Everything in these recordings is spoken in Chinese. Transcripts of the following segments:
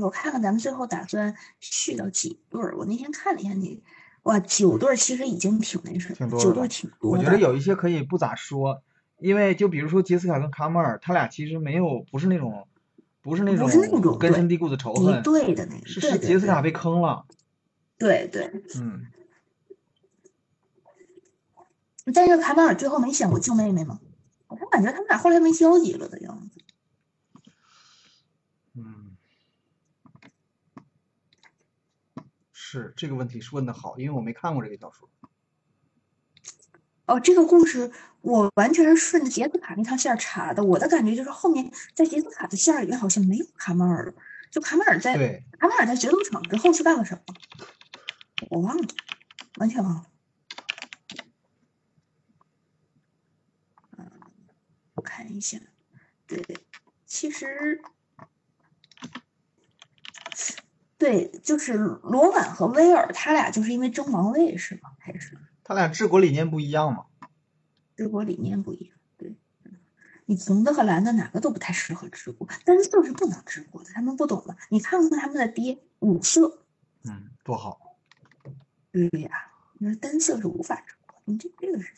我看看咱们最后打算续到几对儿。我那天看了一下你，哇，九对儿其实已经挺那什么，九对儿挺多。我觉得有一些可以不咋说，因为就比如说杰斯卡跟卡马尔，他俩其实没有不是那种不是那不是那种根深蒂固的仇一恨，对的那是杰斯卡被坑了，对对。嗯，但是卡马尔最后没想过救妹妹吗？我感觉他们俩后来没交集了的样子。是这个问题是问的好，因为我没看过这个小说。哦，这个故事我完全是顺着杰斯卡那条线查的。我的感觉就是后面在杰斯卡的线里面好像没有卡马尔了，就卡马尔在对，卡马尔在决斗场之后是干了什么？我忘了，完全忘了。嗯，我看一下，对，其实对，就是罗婉和威尔他俩就是因为争王位是吗？还是？他俩治国理念不一样嘛。治国理念不一样，对，你红的和蓝的哪个都不太适合治国，单色是不能治国的，他们不懂的。你看看他们的爹五色，嗯，多好。对呀，你说单色是无法治国，你这这个是，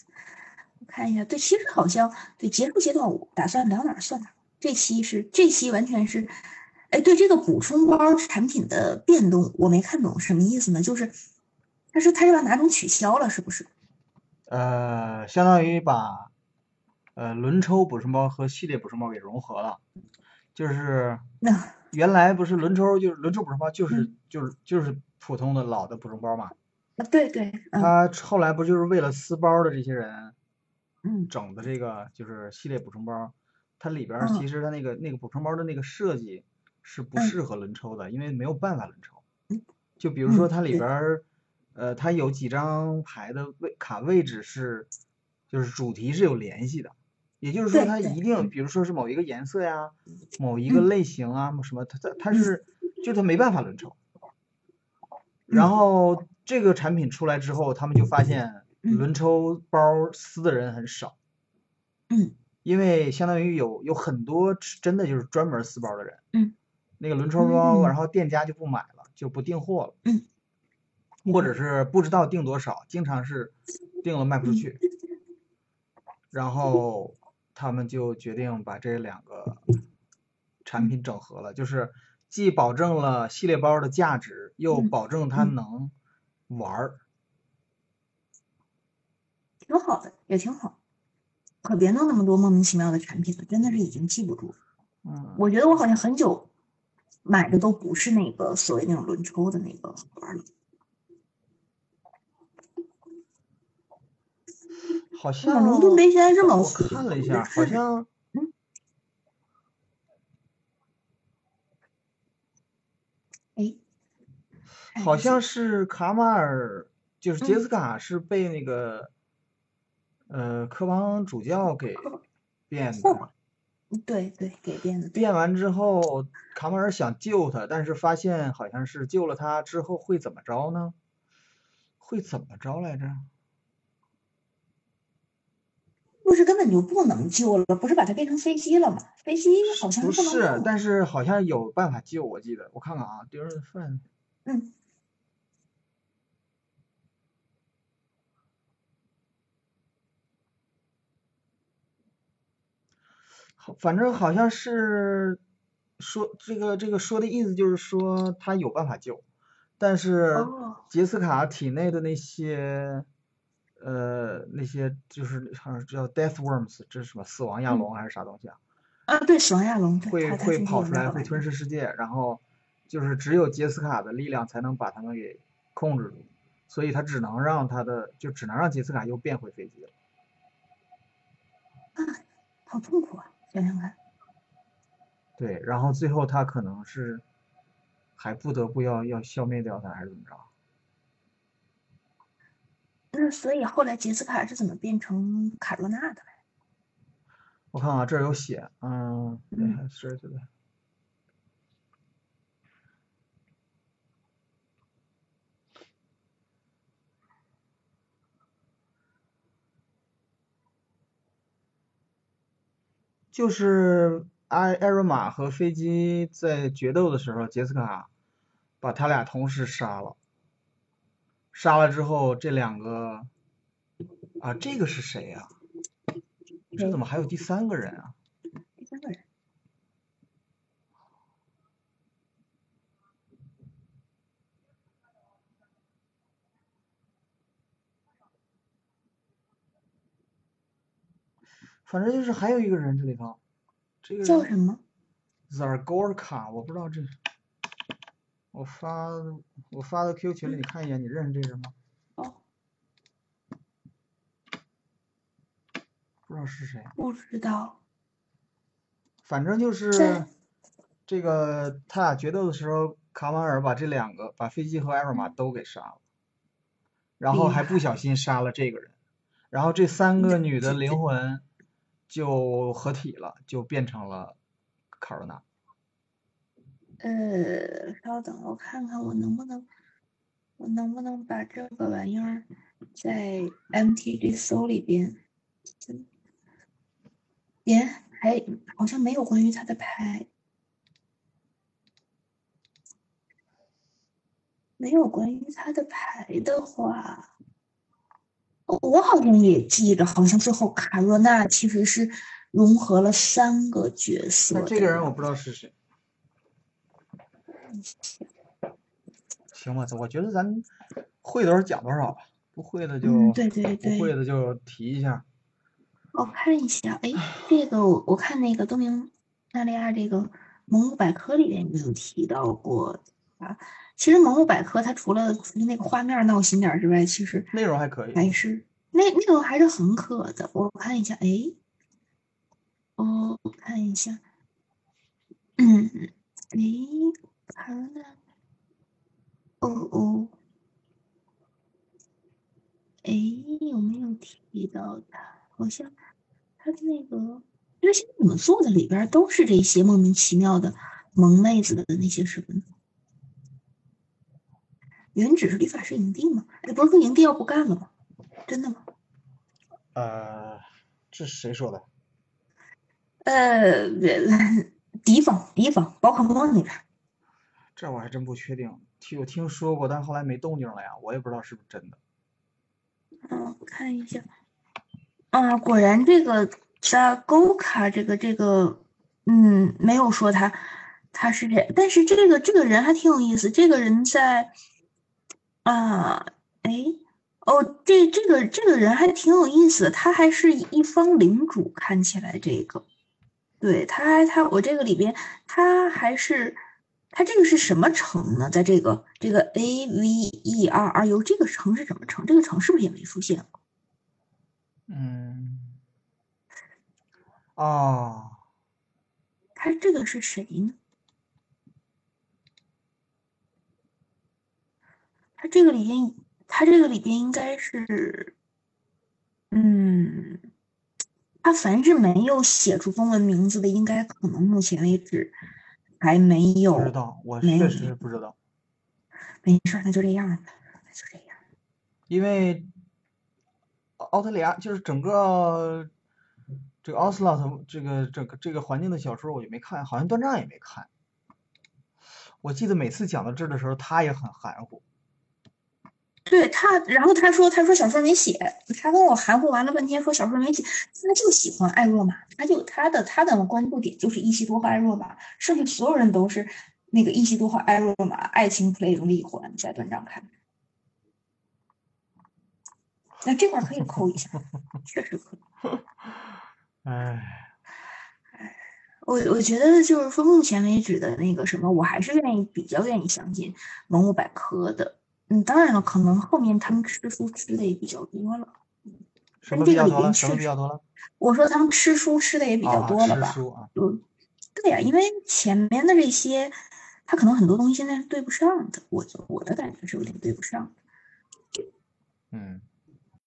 我看一下，对，其实好像对结束阶段五打算聊哪儿算哪儿，这期是这期完全是，哎，对这个补充包产品的变动我没看懂什么意思呢？就是，他是他是把哪种取消了，是不是？呃，相当于把呃轮抽补充包和系列补充包给融合了，就是 那原来不是轮抽就是轮抽补充包就是嗯就是就是普通的老的补充包嘛，啊，对对，嗯他后来不就是为了撕包的这些人嗯整的这个就是系列补充包，它里边其实它那个那个补充包的那个设计是不嗯。适合轮抽的，因为没有办法轮抽嗯。就比如说嗯它里边儿，呃，它有几张牌的位卡位置是，就是主题是有联系的，也就是说它一定，嗯比如说是某一个颜色呀，某一个嗯。类型啊，什么，它它它嗯。是，就它没办法轮抽。然嗯后这个产品出来之后，他们就发现嗯。轮抽包撕的人很少，嗯。因为相当于有有很多真的就是专门撕包的人，嗯，那个轮抽包，嗯。然后店家就不买了，就不订货了，嗯，或者是不知道订多少，经常是订了卖不出去，然后他们就决定把这两个产品整合了，就是既保证了系列包的价值，又嗯保证它嗯。能玩儿。挺好的，也挺好。可别弄那么多莫名其妙的产品了，真的是已经记不住了。嗯，我觉得我好像很久买的都不是那个所谓那种轮抽的那个盒了。好像伦敦杯现在这么我，看了一下，好像嗯，哎，好像是卡马尔，就是杰嗯斯卡是被那个呃科邦主教给变的，嚯对对给变的，对变完之后，卡马尔想救他，但是发现好像是救了他之后会怎么着呢？会怎么着来着？不是根本就不能救了，不是把它变成飞机了吗？飞机好像不是不是，但是好像有办法救，我记得我看看啊，丢人饭嗯，反正好像是说这个这个说的意思就是说他有办法救，但是哦杰斯卡体内的那些呃那些就是好像叫 death worms，这是什么死亡亚嗯龙还是啥东西啊？啊，对，死亡亚龙，对会会跑出来，会吞噬世界，然后就是只有杰斯卡的力量才能把他们给控制住，所以他只能让他的就只能让杰斯卡又变回飞机了。啊好痛苦啊！想想看，对，然后最后他可能是还不得不要要消灭掉他，还是怎么着？那所以后来杰斯卡是怎么变成卡罗娜的嘞？我看啊，这儿有写，嗯，对，是对对。就是艾艾瑞玛和飞机在决斗的时候，杰斯卡把他俩同时杀了。杀了之后，这两个啊，这个是谁呀、这怎么还有第三个人啊？第三个人，反正就是还有一个人这里头，这个叫什么？Zargorka，我不知道这，我发我发到 QQ 群里，你看一眼，你认识这人吗？哦，不知道是谁，不知道。反正就是这个他俩决斗的时候，卡马尔把这两个把飞机和艾尔玛都给杀了，然后还不小心杀了这个人，然后这三个女的灵魂就合体了，就变成了卡罗娜。呃，稍等，我看看我能不能，我能不能把这个玩意儿在 MTG 搜里边，嗯别还好像没有关于他的牌，没有关于他的牌的话，我我好像也记得，好像最后卡若娜其实是融合了三个角色这个人我不知道是谁。行吧，我觉得咱会多少讲多少吧，不会的就、嗯，对对对。不会的就提一下。我看一下，哎，这个我我看那个东明纳利亚这个蒙古百科里面有提到过啊。其实萌物百科它除了那个画面闹心点儿之外，其实内容还可以。还是那内容还是很可的。我看一下，哎，哦，我看一下，嗯，哎，看了，哦哦，哎，有没有提到他？好像他的那个，因为现在我们做的里边儿都是这些莫名其妙的萌妹子的那些什么。原址是理发师营地吗？哎，不是说营地要不干了吗？真的吗？呃，这是谁说的？呃，敌方敌方宝可梦那边，这我还真不确定，听我听说过，但后来没动静了呀，我也不知道是不是真的。嗯，我看一下，啊，果然这个扎勾卡这个这个，嗯，没有说他他是这，但是这个这个人还挺有意思，这个人在啊，哎，哦，这这个这个人还挺有意思的，他还是一方领主，看起来这个，对，他还他我这个里边他还是。他这个是什么城呢？在这个这个 A V E R R U 这个城是什么城？这个城是不是也没出现过？嗯，哦，他这个是谁呢？它这个里边，它这个里边应该是，嗯，它凡是没有写出中文名字的，应该可能目前为止还没有。不知道，我确实是不知道，没事，那就这样吧，那就这样。因为奥奥特利亚就是整个这个奥斯 t 这个这个这个环境的小说我就没看，好像断章也没看。我记得每次讲到这儿的时候，他也很含糊。对他，然后他说，他说小说没写，他跟我含糊完了半天，说小说没写，他就喜欢艾若玛，他就他的他的关注点就是伊西多和艾若玛，剩下所有人都是那个伊西多和艾若玛爱情 play 中的一环，在断章看。那这块可以扣一下，确实可以。唉，我我觉得就是说，目前为止的那个什么，我还是愿意比较愿意相信文物百科的。嗯，当然了，可能后面他们吃书吃的也比较多了。什么比较多了？什么比较多了？我说他们吃书吃的也比较多了吧？嗯，对呀，因为前面的这些，他可能很多东西现在是对不上的，我我的感觉是有点对不上的。嗯，